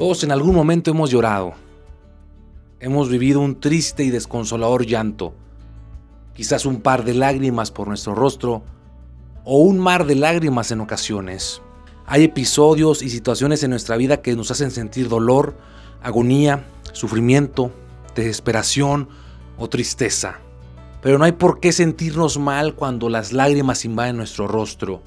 Todos en algún momento hemos llorado. Hemos vivido un triste y desconsolador llanto. Quizás un par de lágrimas por nuestro rostro o un mar de lágrimas en ocasiones. Hay episodios y situaciones en nuestra vida que nos hacen sentir dolor, agonía, sufrimiento, desesperación o tristeza. Pero no hay por qué sentirnos mal cuando las lágrimas invaden nuestro rostro.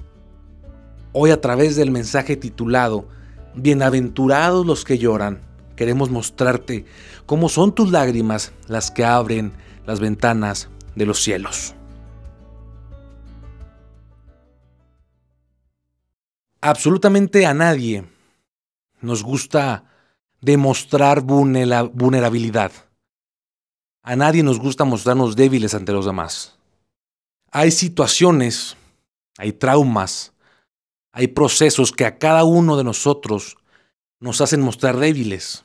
Hoy a través del mensaje titulado Bienaventurados los que lloran, queremos mostrarte cómo son tus lágrimas las que abren las ventanas de los cielos. Absolutamente a nadie nos gusta demostrar vulnerabilidad. A nadie nos gusta mostrarnos débiles ante los demás. Hay situaciones, hay traumas, hay procesos que a cada uno de nosotros nos hacen mostrar débiles.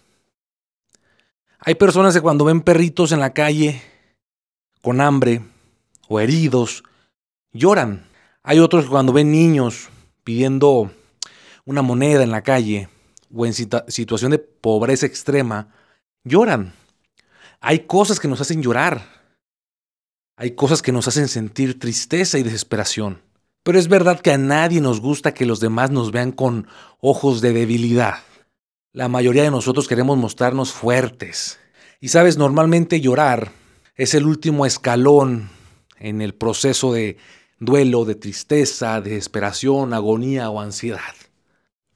Hay personas que cuando ven perritos en la calle con hambre o heridos, lloran. Hay otros que cuando ven niños pidiendo una moneda en la calle o en situación de pobreza extrema, lloran. Hay cosas que nos hacen llorar. Hay cosas que nos hacen sentir tristeza y desesperación. Pero es verdad que a nadie nos gusta que los demás nos vean con ojos de debilidad. La mayoría de nosotros queremos mostrarnos fuertes. Y sabes, normalmente llorar es el último escalón en el proceso de duelo, de tristeza, de desesperación, agonía o ansiedad.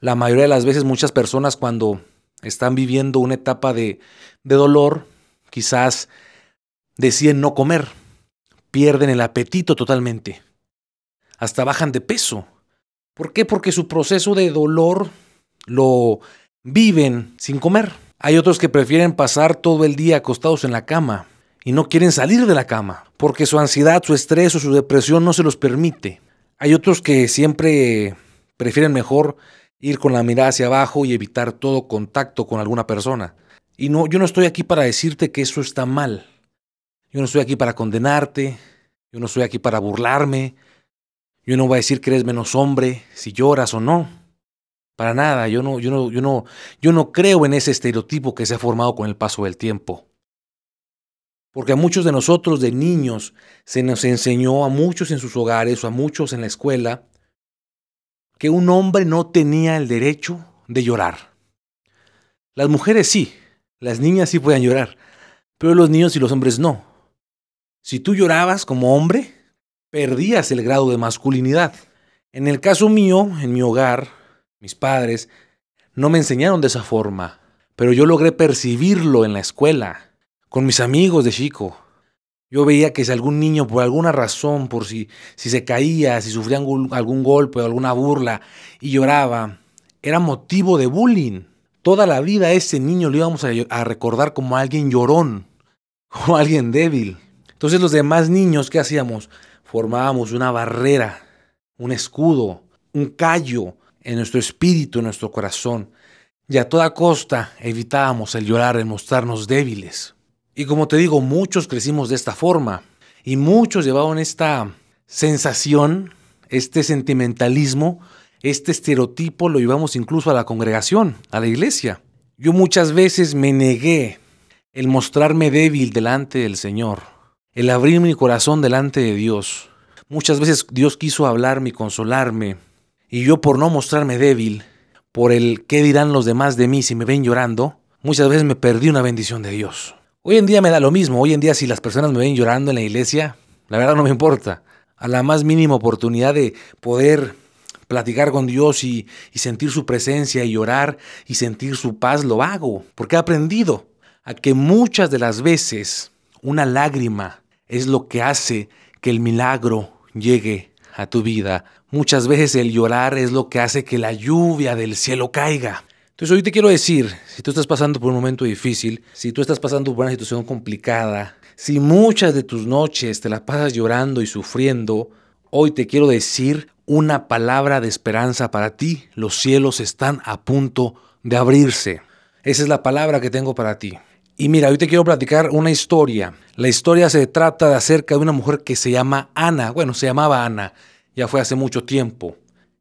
La mayoría de las veces muchas personas cuando están viviendo una etapa de, de dolor, quizás deciden no comer, pierden el apetito totalmente hasta bajan de peso. ¿Por qué? Porque su proceso de dolor lo viven sin comer. Hay otros que prefieren pasar todo el día acostados en la cama y no quieren salir de la cama porque su ansiedad, su estrés o su depresión no se los permite. Hay otros que siempre prefieren mejor ir con la mirada hacia abajo y evitar todo contacto con alguna persona. Y no, yo no estoy aquí para decirte que eso está mal. Yo no estoy aquí para condenarte. Yo no estoy aquí para burlarme. Yo no voy a decir que eres menos hombre si lloras o no. Para nada, yo no, yo no, yo no, yo no creo en ese estereotipo que se ha formado con el paso del tiempo. Porque a muchos de nosotros de niños se nos enseñó a muchos en sus hogares o a muchos en la escuela que un hombre no tenía el derecho de llorar. Las mujeres sí, las niñas sí pueden llorar, pero los niños y los hombres no. Si tú llorabas como hombre, perdías el grado de masculinidad. En el caso mío, en mi hogar, mis padres no me enseñaron de esa forma, pero yo logré percibirlo en la escuela, con mis amigos de chico. Yo veía que si algún niño por alguna razón, por si, si se caía, si sufría algún, golpe o alguna burla y lloraba, era motivo de bullying. Toda la vida a ese niño lo íbamos a, recordar como alguien llorón, como alguien débil. Entonces los demás niños, ¿qué hacíamos? Formábamos una barrera, un escudo, un callo en nuestro espíritu, en nuestro corazón, y a toda costa evitábamos el llorar, el mostrarnos débiles. Y como te digo, muchos crecimos de esta forma, y muchos llevaban esta sensación, este sentimentalismo, este estereotipo lo llevamos incluso a la congregación, a la iglesia. Yo muchas veces me negué el mostrarme débil delante del Señor el abrir mi corazón delante de Dios. Muchas veces Dios quiso hablarme y consolarme, y yo por no mostrarme débil, por el qué dirán los demás de mí si me ven llorando, muchas veces me perdí una bendición de Dios. Hoy en día me da lo mismo, hoy en día si las personas me ven llorando en la iglesia, la verdad no me importa. A la más mínima oportunidad de poder platicar con Dios y, y sentir su presencia y llorar y sentir su paz, lo hago, porque he aprendido a que muchas de las veces una lágrima es lo que hace que el milagro llegue a tu vida. Muchas veces el llorar es lo que hace que la lluvia del cielo caiga. Entonces hoy te quiero decir, si tú estás pasando por un momento difícil, si tú estás pasando por una situación complicada, si muchas de tus noches te las pasas llorando y sufriendo, hoy te quiero decir una palabra de esperanza para ti. Los cielos están a punto de abrirse. Esa es la palabra que tengo para ti. Y mira, hoy te quiero platicar una historia. La historia se trata de acerca de una mujer que se llama Ana. Bueno, se llamaba Ana. Ya fue hace mucho tiempo.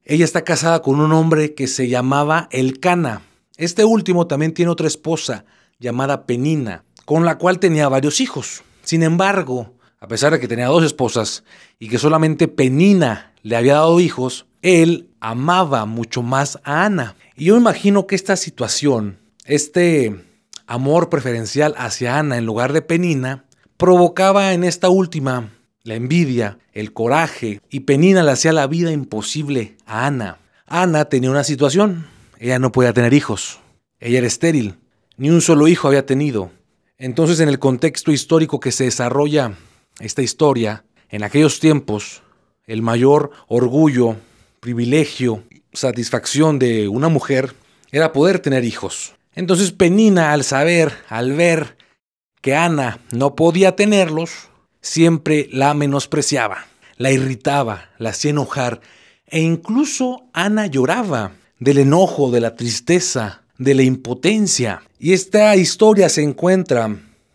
Ella está casada con un hombre que se llamaba Elcana. Este último también tiene otra esposa llamada Penina, con la cual tenía varios hijos. Sin embargo, a pesar de que tenía dos esposas y que solamente Penina le había dado hijos, él amaba mucho más a Ana. Y yo imagino que esta situación, este amor preferencial hacia Ana en lugar de Penina, provocaba en esta última la envidia, el coraje, y Penina le hacía la vida imposible a Ana. Ana tenía una situación, ella no podía tener hijos, ella era estéril, ni un solo hijo había tenido. Entonces en el contexto histórico que se desarrolla esta historia, en aquellos tiempos, el mayor orgullo, privilegio, satisfacción de una mujer era poder tener hijos. Entonces Penina, al saber, al ver que Ana no podía tenerlos, siempre la menospreciaba, la irritaba, la hacía enojar, e incluso Ana lloraba del enojo, de la tristeza, de la impotencia. Y esta historia se encuentra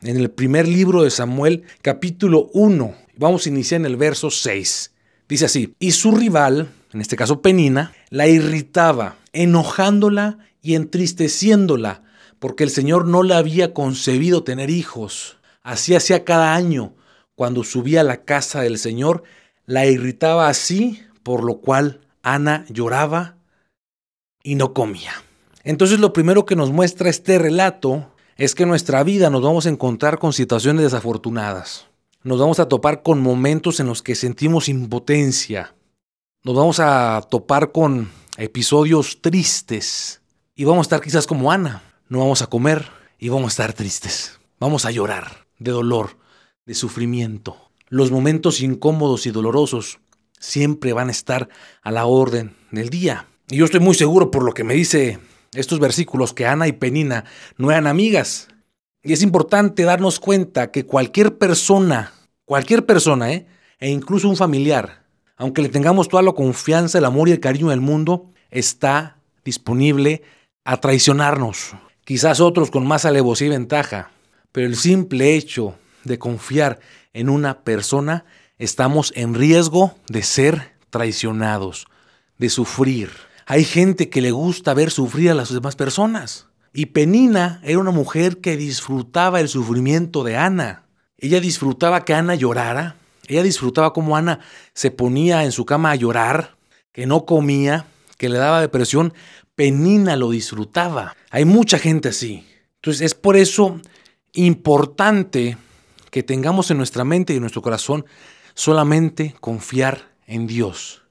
en el primer libro de Samuel, capítulo 1. Vamos a iniciar en el verso 6. Dice así, y su rival, en este caso Penina, la irritaba, enojándola y entristeciéndola, porque el Señor no le había concebido tener hijos. Así hacía cada año, cuando subía a la casa del Señor, la irritaba así, por lo cual Ana lloraba y no comía. Entonces lo primero que nos muestra este relato es que en nuestra vida nos vamos a encontrar con situaciones desafortunadas. Nos vamos a topar con momentos en los que sentimos impotencia. Nos vamos a topar con episodios tristes. Y vamos a estar quizás como Ana. No vamos a comer y vamos a estar tristes. Vamos a llorar de dolor, de sufrimiento. Los momentos incómodos y dolorosos siempre van a estar a la orden del día. Y yo estoy muy seguro por lo que me dice estos versículos que Ana y Penina no eran amigas. Y es importante darnos cuenta que cualquier persona, cualquier persona, ¿eh? e incluso un familiar, aunque le tengamos toda la confianza, el amor y el cariño del mundo, está disponible a traicionarnos. Quizás otros con más alevosía y ventaja, pero el simple hecho de confiar en una persona, estamos en riesgo de ser traicionados, de sufrir. Hay gente que le gusta ver sufrir a las demás personas. Y Penina era una mujer que disfrutaba el sufrimiento de Ana. Ella disfrutaba que Ana llorara. Ella disfrutaba cómo Ana se ponía en su cama a llorar, que no comía, que le daba depresión. Penina lo disfrutaba. Hay mucha gente así. Entonces es por eso importante que tengamos en nuestra mente y en nuestro corazón solamente confiar en Dios.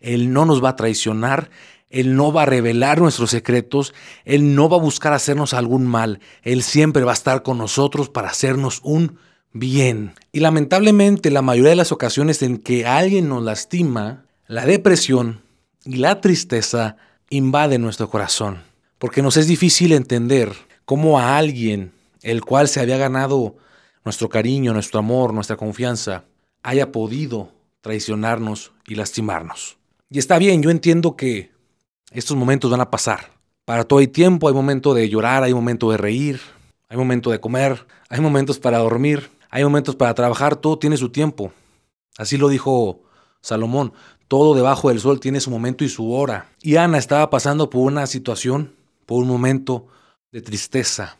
Él no nos va a traicionar, Él no va a revelar nuestros secretos, Él no va a buscar hacernos algún mal, Él siempre va a estar con nosotros para hacernos un bien. Y lamentablemente la mayoría de las ocasiones en que alguien nos lastima, la depresión y la tristeza invaden nuestro corazón, porque nos es difícil entender cómo a alguien el cual se había ganado nuestro cariño, nuestro amor, nuestra confianza, haya podido traicionarnos y lastimarnos. Y está bien, yo entiendo que estos momentos van a pasar. Para todo hay tiempo, hay momento de llorar, hay momento de reír, hay momento de comer, hay momentos para dormir, hay momentos para trabajar, todo tiene su tiempo. Así lo dijo Salomón, todo debajo del sol tiene su momento y su hora. Y Ana estaba pasando por una situación, por un momento de tristeza,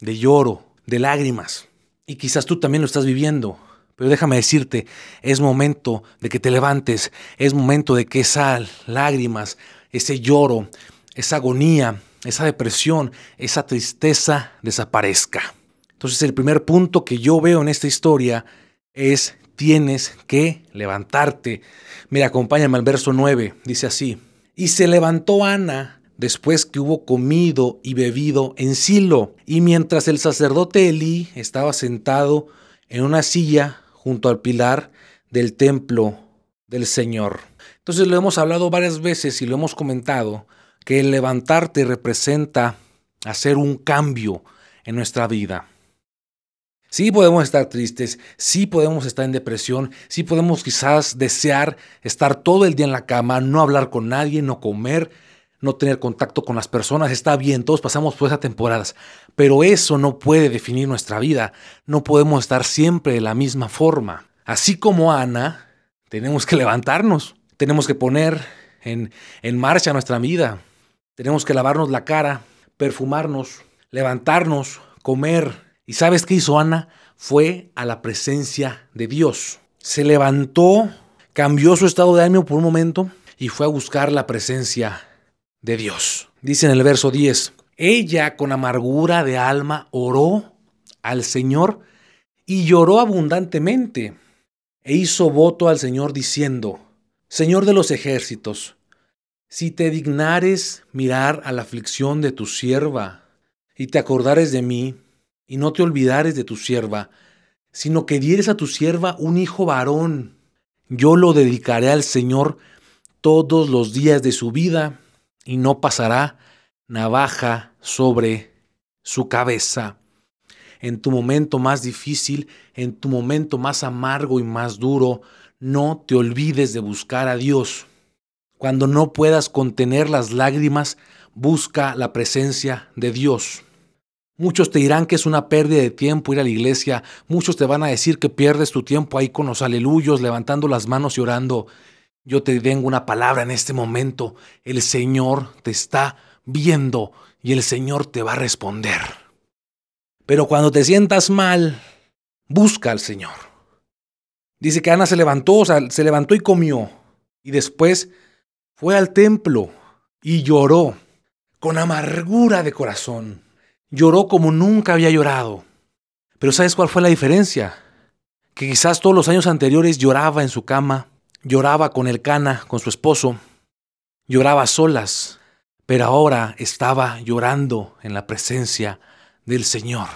de lloro, de lágrimas. Y quizás tú también lo estás viviendo. Pero déjame decirte, es momento de que te levantes, es momento de que esas lágrimas, ese lloro, esa agonía, esa depresión, esa tristeza desaparezca. Entonces el primer punto que yo veo en esta historia es tienes que levantarte. Mira, acompáñame al verso 9, dice así. Y se levantó Ana después que hubo comido y bebido en Silo, y mientras el sacerdote Elí estaba sentado en una silla junto al pilar del templo del Señor. Entonces lo hemos hablado varias veces y lo hemos comentado, que el levantarte representa hacer un cambio en nuestra vida. Sí podemos estar tristes, sí podemos estar en depresión, sí podemos quizás desear estar todo el día en la cama, no hablar con nadie, no comer, no tener contacto con las personas, está bien, todos pasamos por esas temporadas, pero eso no puede definir nuestra vida, no podemos estar siempre de la misma forma. Así como Ana, tenemos que levantarnos, tenemos que poner en, en marcha nuestra vida, tenemos que lavarnos la cara, perfumarnos, levantarnos, comer. ¿Y sabes qué hizo Ana? Fue a la presencia de Dios. Se levantó, cambió su estado de ánimo por un momento y fue a buscar la presencia de Dios. Dice en el verso 10, ella con amargura de alma oró al Señor y lloró abundantemente e hizo voto al Señor diciendo, Señor de los ejércitos, si te dignares mirar a la aflicción de tu sierva y te acordares de mí y no te olvidares de tu sierva, sino que dieres a tu sierva un hijo varón, yo lo dedicaré al Señor todos los días de su vida y no pasará navaja sobre su cabeza. En tu momento más difícil, en tu momento más amargo y más duro, no te olvides de buscar a Dios. Cuando no puedas contener las lágrimas, busca la presencia de Dios. Muchos te dirán que es una pérdida de tiempo ir a la iglesia, muchos te van a decir que pierdes tu tiempo ahí con los aleluyos, levantando las manos y orando. Yo te tengo una palabra en este momento. El Señor te está viendo y el Señor te va a responder. Pero cuando te sientas mal, busca al Señor. Dice que Ana se levantó, o sea, se levantó y comió. Y después fue al templo y lloró con amargura de corazón. Lloró como nunca había llorado. Pero ¿sabes cuál fue la diferencia? Que quizás todos los años anteriores lloraba en su cama, Lloraba con el cana, con su esposo. Lloraba solas, pero ahora estaba llorando en la presencia del Señor.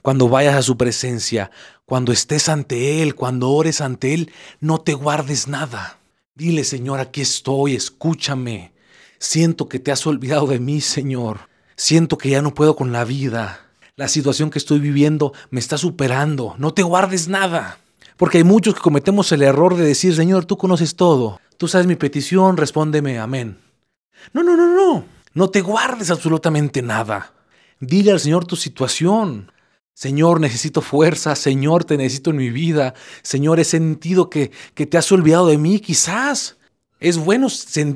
Cuando vayas a su presencia, cuando estés ante Él, cuando ores ante Él, no te guardes nada. Dile, Señor, aquí estoy, escúchame. Siento que te has olvidado de mí, Señor. Siento que ya no puedo con la vida. La situación que estoy viviendo me está superando. No te guardes nada. Porque hay muchos que cometemos el error de decir, Señor, tú conoces todo, tú sabes mi petición, respóndeme, amén. No, no, no, no, no te guardes absolutamente nada. Dile al Señor tu situación. Señor, necesito fuerza, Señor, te necesito en mi vida. Señor, he sentido que, que te has olvidado de mí, quizás. Es bueno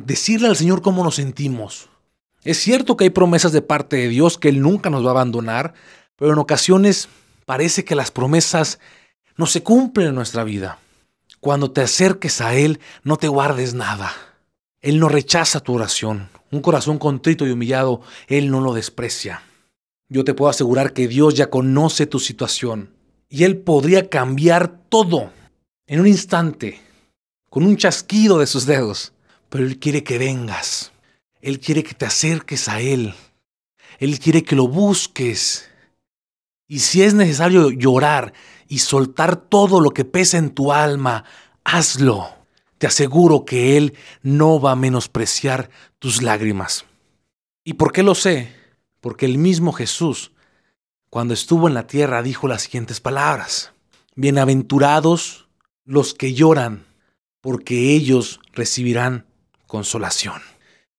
decirle al Señor cómo nos sentimos. Es cierto que hay promesas de parte de Dios que Él nunca nos va a abandonar, pero en ocasiones parece que las promesas no se cumple en nuestra vida. Cuando te acerques a Él, no te guardes nada. Él no rechaza tu oración. Un corazón contrito y humillado, Él no lo desprecia. Yo te puedo asegurar que Dios ya conoce tu situación y Él podría cambiar todo en un instante, con un chasquido de sus dedos. Pero Él quiere que vengas. Él quiere que te acerques a Él. Él quiere que lo busques. Y si es necesario llorar y soltar todo lo que pesa en tu alma, hazlo. Te aseguro que Él no va a menospreciar tus lágrimas. ¿Y por qué lo sé? Porque el mismo Jesús, cuando estuvo en la tierra, dijo las siguientes palabras. Bienaventurados los que lloran, porque ellos recibirán consolación.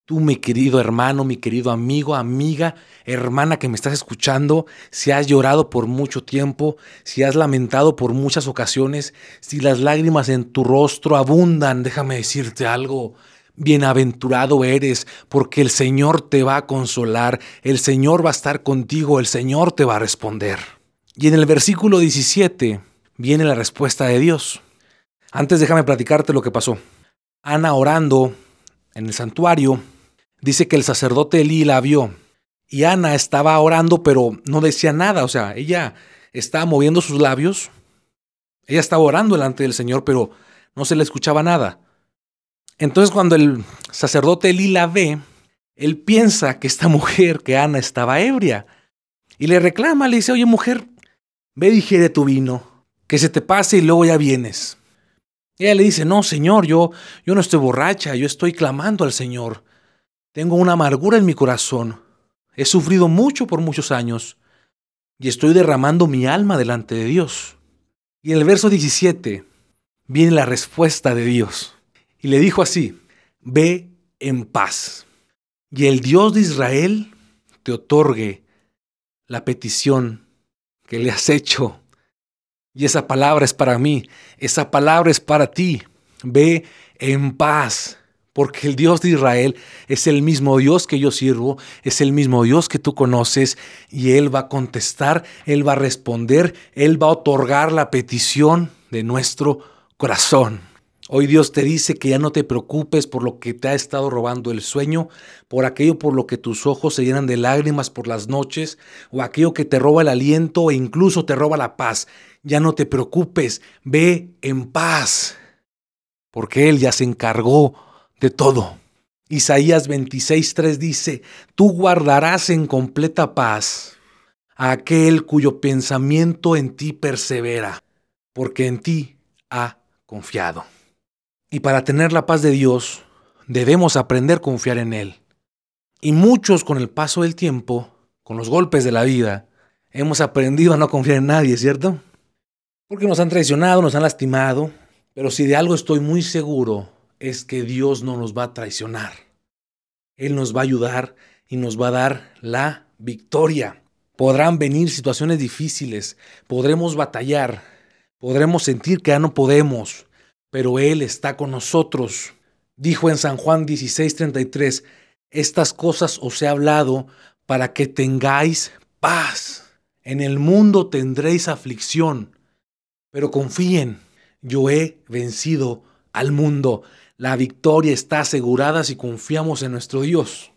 Tú, mi querido hermano, mi querido amigo, amiga, hermana que me estás escuchando, si has llorado por mucho tiempo, si has lamentado por muchas ocasiones, si las lágrimas en tu rostro abundan, déjame decirte algo. Bienaventurado eres, porque el Señor te va a consolar, el Señor va a estar contigo, el Señor te va a responder. Y en el versículo 17 viene la respuesta de Dios. Antes déjame platicarte lo que pasó. Ana orando en el santuario, dice que el sacerdote Elí la vio y Ana estaba orando, pero no decía nada. O sea, ella estaba moviendo sus labios. Ella estaba orando delante del Señor, pero no se le escuchaba nada. Entonces cuando el sacerdote Elí la ve, él piensa que esta mujer, que Ana, estaba ebria. Y le reclama, le dice, oye mujer, ve digiere tu vino, que se te pase y luego ya vienes. ella le dice, no, Señor, yo, yo no estoy borracha, yo estoy clamando al Señor. Tengo una amargura en mi corazón. He sufrido mucho por muchos años y estoy derramando mi alma delante de Dios. Y en el verso 17 viene la respuesta de Dios. Y le dijo así, ve en paz. Y el Dios de Israel te otorgue la petición que le has hecho. Y esa palabra es para mí, esa palabra es para ti. Ve en paz porque el Dios de Israel es el mismo Dios que yo sirvo, es el mismo Dios que tú conoces, y Él va a contestar, Él va a responder, Él va a otorgar la petición de nuestro corazón. Hoy Dios te dice que ya no te preocupes por lo que te ha estado robando el sueño, por aquello por lo que tus ojos se llenan de lágrimas por las noches, o aquello que te roba el aliento e incluso te roba la paz. Ya no te preocupes, ve en paz, porque Él ya se encargó de todo. Isaías 26:3 dice, tú guardarás en completa paz a aquel cuyo pensamiento en ti persevera, porque en ti ha confiado. Y para tener la paz de Dios, debemos aprender a confiar en Él. Y muchos con el paso del tiempo, con los golpes de la vida, hemos aprendido a no confiar en nadie, ¿cierto? Porque nos han traicionado, nos han lastimado, pero si de algo estoy muy seguro es que Dios no nos va a traicionar. Él nos va a ayudar y nos va a dar la victoria. Podrán venir situaciones difíciles, podremos batallar, podremos sentir que ya no podemos, pero Él está con nosotros. Dijo en San Juan 16:33, estas cosas os he hablado para que tengáis paz. En el mundo tendréis aflicción, pero confíen, yo he vencido al mundo. La victoria está asegurada si confiamos en nuestro Dios.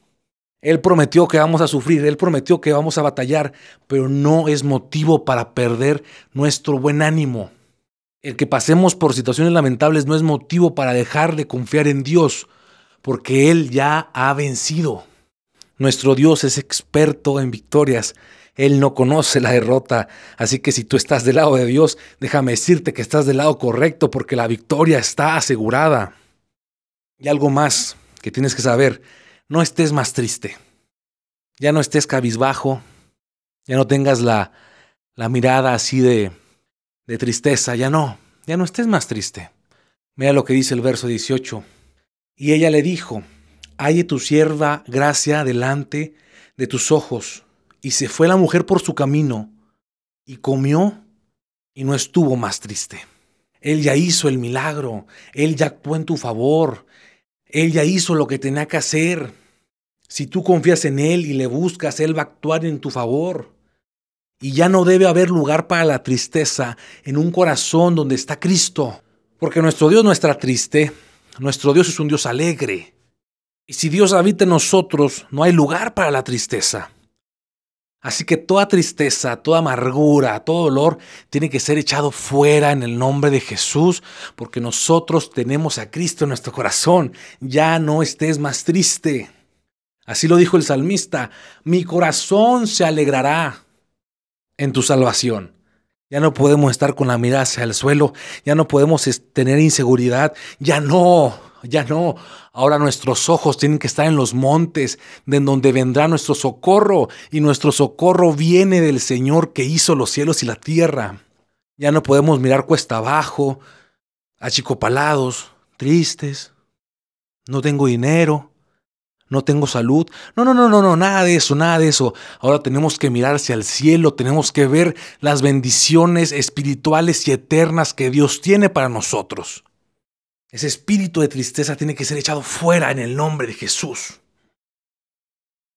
Él prometió que vamos a sufrir, Él prometió que vamos a batallar, pero no es motivo para perder nuestro buen ánimo. El que pasemos por situaciones lamentables no es motivo para dejar de confiar en Dios, porque Él ya ha vencido. Nuestro Dios es experto en victorias. Él no conoce la derrota. Así que si tú estás del lado de Dios, déjame decirte que estás del lado correcto porque la victoria está asegurada. Y algo más que tienes que saber, no estés más triste. Ya no estés cabizbajo, ya no tengas la, la mirada así de, de tristeza, ya no, ya no estés más triste. Mira lo que dice el verso 18. Y ella le dijo, halle tu sierva gracia delante de tus ojos. Y se fue la mujer por su camino, y comió, y no estuvo más triste. Él ya hizo el milagro, Él ya actuó en tu favor, él ya hizo lo que tenía que hacer. Si tú confías en Él y le buscas, Él va a actuar en tu favor. Y ya no debe haber lugar para la tristeza en un corazón donde está Cristo. Porque nuestro Dios no está triste, nuestro Dios es un Dios alegre. Y si Dios habita en nosotros, no hay lugar para la tristeza. Así que toda tristeza, toda amargura, todo dolor tiene que ser echado fuera en el nombre de Jesús, porque nosotros tenemos a Cristo en nuestro corazón. Ya no estés más triste. Así lo dijo el salmista, mi corazón se alegrará en tu salvación. Ya no podemos estar con la mirada hacia el suelo, ya no podemos tener inseguridad, ya no, ya no. Ahora nuestros ojos tienen que estar en los montes, de donde vendrá nuestro socorro, y nuestro socorro viene del Señor que hizo los cielos y la tierra. Ya no podemos mirar cuesta abajo, achicopalados, tristes. No tengo dinero, no tengo salud. No, no, no, no, no, nada de eso, nada de eso. Ahora tenemos que mirar hacia el cielo, tenemos que ver las bendiciones espirituales y eternas que Dios tiene para nosotros. Ese espíritu de tristeza tiene que ser echado fuera en el nombre de Jesús.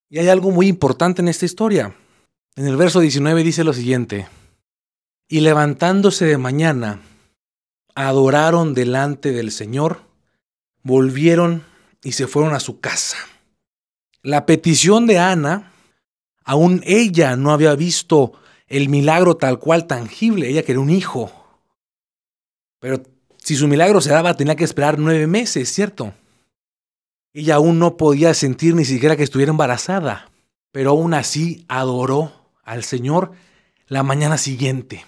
Y hay algo muy importante en esta historia. En el verso 19 dice lo siguiente, y levantándose de mañana, adoraron delante del Señor, volvieron y se fueron a su casa. La petición de Ana, aún ella no había visto el milagro tal cual tangible, ella quería un hijo. Pero si su milagro se daba, tenía que esperar nueve meses, ¿cierto? Ella aún no podía sentir ni siquiera que estuviera embarazada, pero aún así adoró al Señor la mañana siguiente.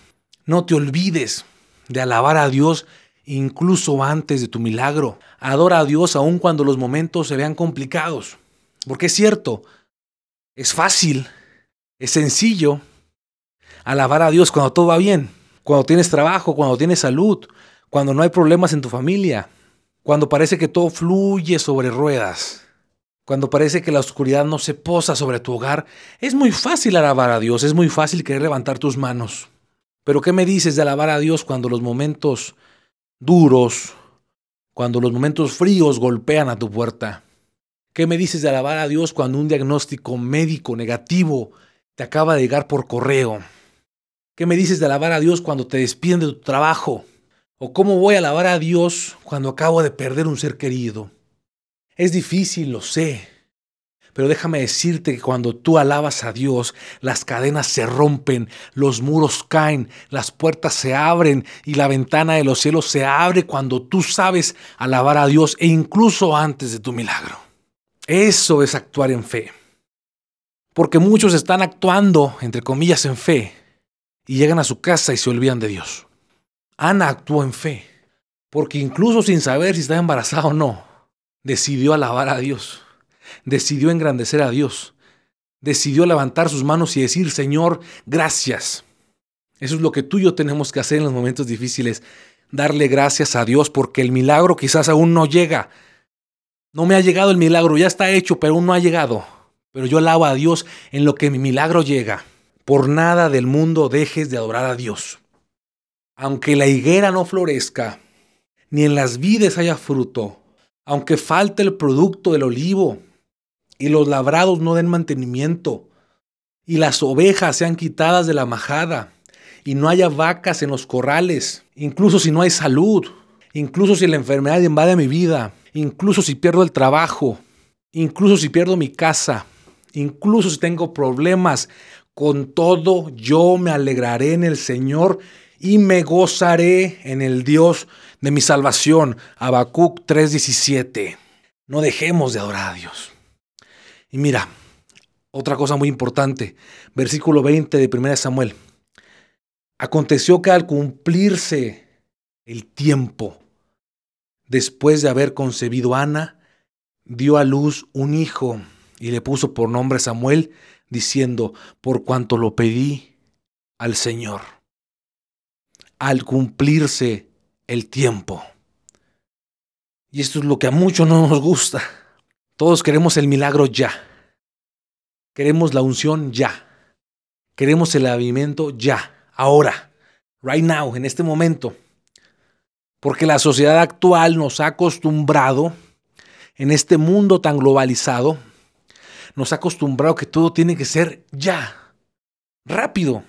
No te olvides de alabar a Dios incluso antes de tu milagro. Adora a Dios aun cuando los momentos se vean complicados. Porque es cierto, es fácil, es sencillo alabar a Dios cuando todo va bien, cuando tienes trabajo, cuando tienes salud, cuando no hay problemas en tu familia, cuando parece que todo fluye sobre ruedas, cuando parece que la oscuridad no se posa sobre tu hogar, es muy fácil alabar a Dios, es muy fácil querer levantar tus manos. Pero ¿qué me dices de alabar a Dios cuando los momentos duros, cuando los momentos fríos golpean a tu puerta? ¿Qué me dices de alabar a Dios cuando un diagnóstico médico negativo te acaba de llegar por correo? ¿Qué me dices de alabar a Dios cuando te despiden de tu trabajo? ¿O cómo voy a alabar a Dios cuando acabo de perder un ser querido? Es difícil, lo sé, pero déjame decirte que cuando tú alabas a Dios, las cadenas se rompen, los muros caen, las puertas se abren y la ventana de los cielos se abre cuando tú sabes alabar a Dios e incluso antes de tu milagro. Eso es actuar en fe. Porque muchos están actuando, entre comillas, en fe y llegan a su casa y se olvidan de Dios. Ana actuó en fe, porque incluso sin saber si está embarazada o no, decidió alabar a Dios decidió engrandecer a Dios. Decidió levantar sus manos y decir, Señor, gracias. Eso es lo que tú y yo tenemos que hacer en los momentos difíciles. Darle gracias a Dios porque el milagro quizás aún no llega. No me ha llegado el milagro, ya está hecho, pero aún no ha llegado. Pero yo alabo a Dios en lo que mi milagro llega. Por nada del mundo dejes de adorar a Dios. Aunque la higuera no florezca, ni en las vides haya fruto, aunque falte el producto del olivo, y los labrados no den mantenimiento, y las ovejas sean quitadas de la majada, y no haya vacas en los corrales, incluso si no hay salud, incluso si la enfermedad invade mi vida, incluso si pierdo el trabajo, incluso si pierdo mi casa, incluso si tengo problemas, con todo yo me alegraré en el Señor y me gozaré en el Dios de mi salvación. Habacuc 3:17. No dejemos de adorar a Dios. Y mira, otra cosa muy importante, versículo 20 de 1 Samuel. Aconteció que al cumplirse el tiempo, después de haber concebido Ana, dio a luz un hijo y le puso por nombre Samuel, diciendo, por cuanto lo pedí al Señor. Al cumplirse el tiempo. Y esto es lo que a muchos no nos gusta. Todos queremos el milagro ya. Queremos la unción ya. Queremos el alimento ya, ahora, right now, en este momento. Porque la sociedad actual nos ha acostumbrado, en este mundo tan globalizado, nos ha acostumbrado que todo tiene que ser ya, rápido.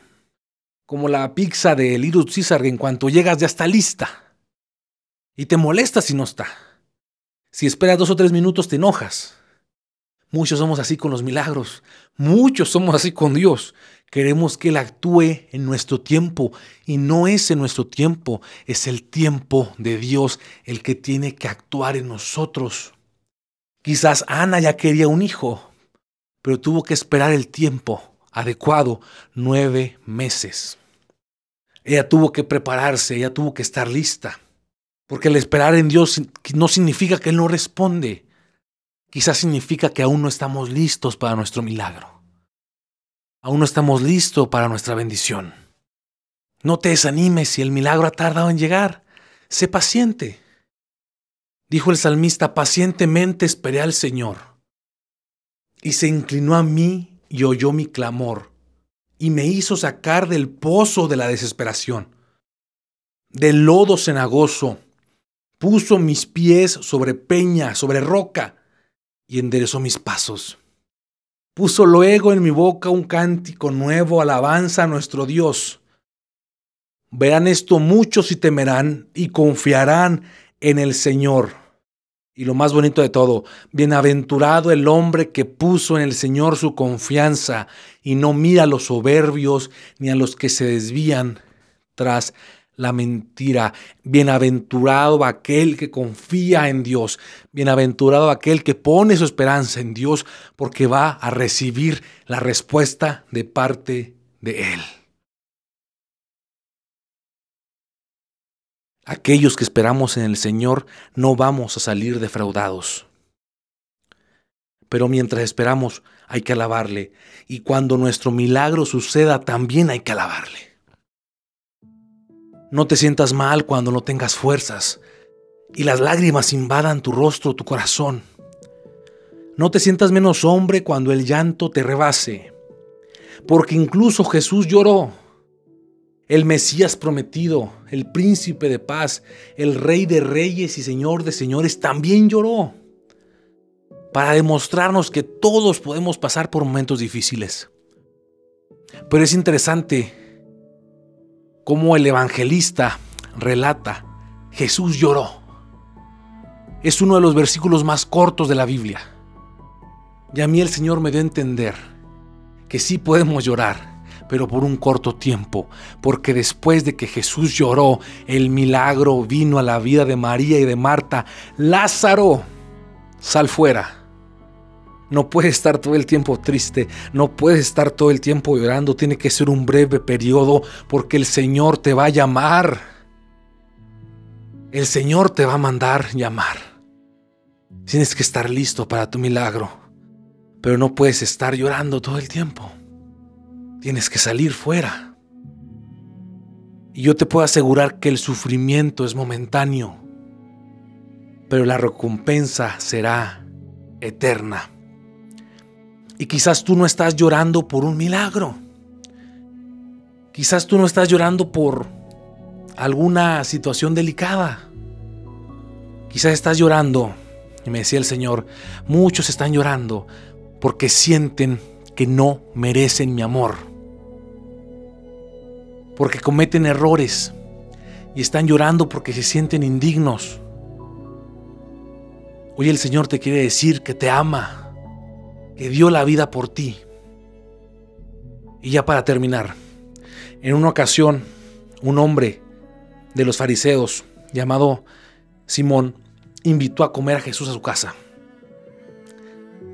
Como la pizza de Little Caesar, en cuanto llegas ya está lista. Y te molesta si no está. Si esperas dos o tres minutos te enojas. Muchos somos así con los milagros. Muchos somos así con Dios. Queremos que Él actúe en nuestro tiempo y no es en nuestro tiempo, es el tiempo de Dios el que tiene que actuar en nosotros. Quizás Ana ya quería un hijo, pero tuvo que esperar el tiempo adecuado, nueve meses. Ella tuvo que prepararse, ella tuvo que estar lista. Porque el esperar en Dios no significa que Él no responde. Quizás significa que aún no estamos listos para nuestro milagro. Aún no estamos listos para nuestra bendición. No te desanimes si el milagro ha tardado en llegar. Sé paciente. Dijo el salmista, pacientemente esperé al Señor. Y se inclinó a mí y oyó mi clamor, y me hizo sacar del pozo de la desesperación, del lodo cenagoso puso mis pies sobre peña, sobre roca, y enderezó mis pasos. Puso luego en mi boca un cántico nuevo, alabanza a nuestro Dios. Verán esto muchos y temerán y confiarán en el Señor. Y lo más bonito de todo, bienaventurado el hombre que puso en el Señor su confianza y no mira a los soberbios ni a los que se desvían tras la mentira. Bienaventurado aquel que confía en Dios. Bienaventurado aquel que pone su esperanza en Dios porque va a recibir la respuesta de parte de Él. Aquellos que esperamos en el Señor no vamos a salir defraudados. Pero mientras esperamos hay que alabarle y cuando nuestro milagro suceda también hay que alabarle. No te sientas mal cuando no tengas fuerzas y las lágrimas invadan tu rostro, tu corazón. No te sientas menos hombre cuando el llanto te rebase, porque incluso Jesús lloró. El Mesías prometido, el príncipe de paz, el rey de reyes y señor de señores, también lloró para demostrarnos que todos podemos pasar por momentos difíciles. Pero es interesante cómo el evangelista relata, Jesús lloró. Es uno de los versículos más cortos de la Biblia. Y a mí el Señor me dio a entender que sí podemos llorar, pero por un corto tiempo, porque después de que Jesús lloró, el milagro vino a la vida de María y de Marta. Lázaro, sal fuera. No puedes estar todo el tiempo triste, no puedes estar todo el tiempo llorando, tiene que ser un breve periodo porque el Señor te va a llamar. El Señor te va a mandar llamar. Tienes que estar listo para tu milagro, pero no puedes estar llorando todo el tiempo. Tienes que salir fuera. Y yo te puedo asegurar que el sufrimiento es momentáneo, pero la recompensa será eterna. Y quizás tú no estás llorando por un milagro. Quizás tú no estás llorando por alguna situación delicada. Quizás estás llorando, y me decía el Señor, muchos están llorando porque sienten que no merecen mi amor porque cometen errores y están llorando porque se sienten indignos. Hoy el Señor te quiere decir que te ama, que dio la vida por ti. Y ya para terminar, en una ocasión, un hombre de los fariseos llamado Simón invitó a comer a Jesús a su casa.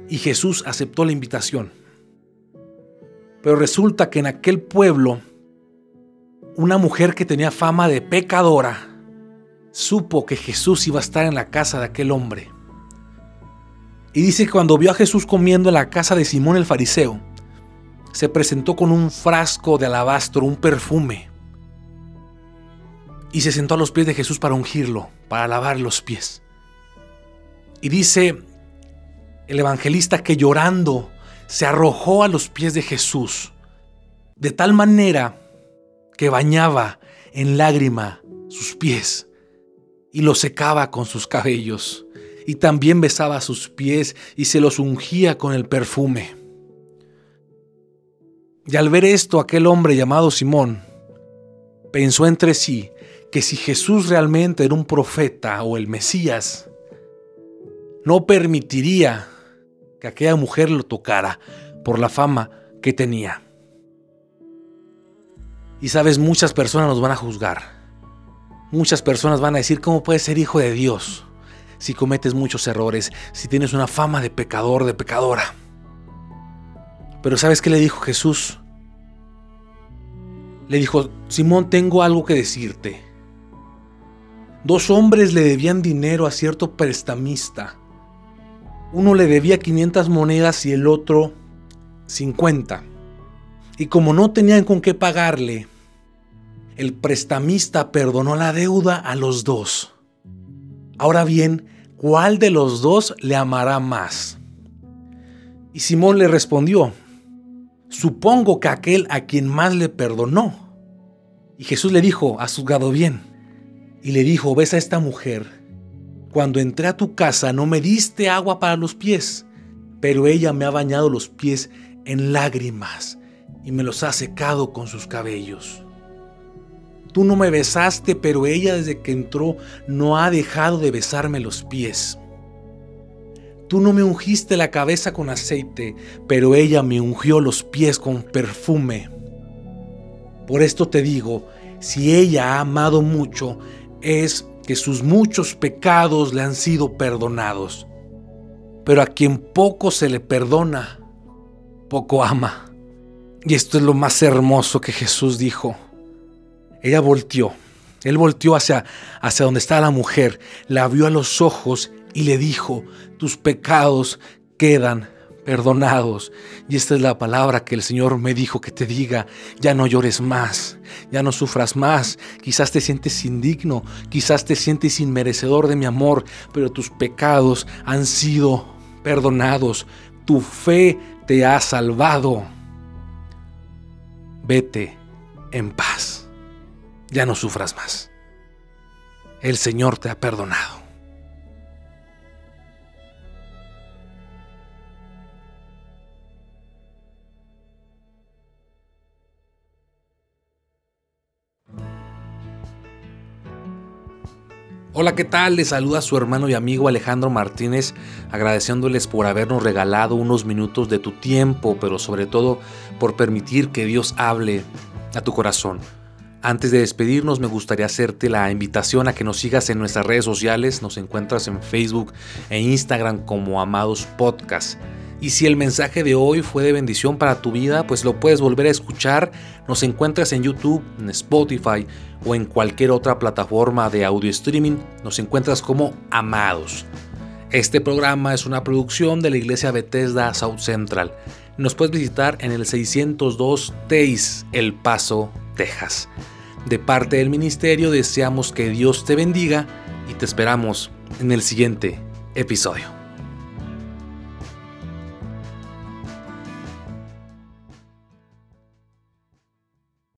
Y Jesús aceptó la invitación. Pero resulta que en aquel pueblo una mujer que tenía fama de pecadora supo que Jesús iba a estar en la casa de aquel hombre. Y dice que cuando vio a Jesús comiendo en la casa de Simón el fariseo, se presentó con un frasco de alabastro, un perfume, y se sentó a los pies de Jesús para ungirlo, para lavar los pies. Y dice el evangelista que llorando se arrojó a los pies de Jesús, de tal manera que bañaba en lágrima sus pies y los secaba con sus cabellos, y también besaba sus pies y se los ungía con el perfume. Y al ver esto, aquel hombre llamado Simón pensó entre sí que si Jesús realmente era un profeta o el Mesías, no permitiría que aquella mujer lo tocara por la fama que tenía. Y sabes, muchas personas nos van a juzgar. Muchas personas van a decir, ¿cómo puedes ser hijo de Dios si cometes muchos errores, si tienes una fama de pecador, de pecadora? Pero ¿sabes qué le dijo Jesús? Le dijo, Simón, tengo algo que decirte. Dos hombres le debían dinero a cierto prestamista. Uno le debía 500 monedas y el otro 50. Y como no tenían con qué pagarle, el prestamista perdonó la deuda a los dos. Ahora bien, ¿cuál de los dos le amará más? Y Simón le respondió, supongo que aquel a quien más le perdonó. Y Jesús le dijo, has juzgado bien. Y le dijo, ves a esta mujer, cuando entré a tu casa no me diste agua para los pies, pero ella me ha bañado los pies en lágrimas y me los ha secado con sus cabellos. Tú no me besaste, pero ella desde que entró no ha dejado de besarme los pies. Tú no me ungiste la cabeza con aceite, pero ella me ungió los pies con perfume. Por esto te digo, si ella ha amado mucho, es que sus muchos pecados le han sido perdonados. Pero a quien poco se le perdona, poco ama. Y esto es lo más hermoso que Jesús dijo. Ella volteó. Él volteó hacia, hacia donde estaba la mujer, la vio a los ojos y le dijo, tus pecados quedan perdonados. Y esta es la palabra que el Señor me dijo que te diga, ya no llores más, ya no sufras más, quizás te sientes indigno, quizás te sientes inmerecedor de mi amor, pero tus pecados han sido perdonados, tu fe te ha salvado. Vete en paz. Ya no sufras más. El Señor te ha perdonado. Hola, ¿qué tal? Les saluda su hermano y amigo Alejandro Martínez, agradeciéndoles por habernos regalado unos minutos de tu tiempo, pero sobre todo por permitir que Dios hable a tu corazón. Antes de despedirnos, me gustaría hacerte la invitación a que nos sigas en nuestras redes sociales. Nos encuentras en Facebook e Instagram como Amados Podcast. Y si el mensaje de hoy fue de bendición para tu vida, pues lo puedes volver a escuchar. Nos encuentras en YouTube, en Spotify o en cualquier otra plataforma de audio streaming. Nos encuentras como Amados. Este programa es una producción de la iglesia Bethesda South Central. Nos puedes visitar en el 602 Teis, El Paso, Texas. De parte del ministerio deseamos que Dios te bendiga y te esperamos en el siguiente episodio.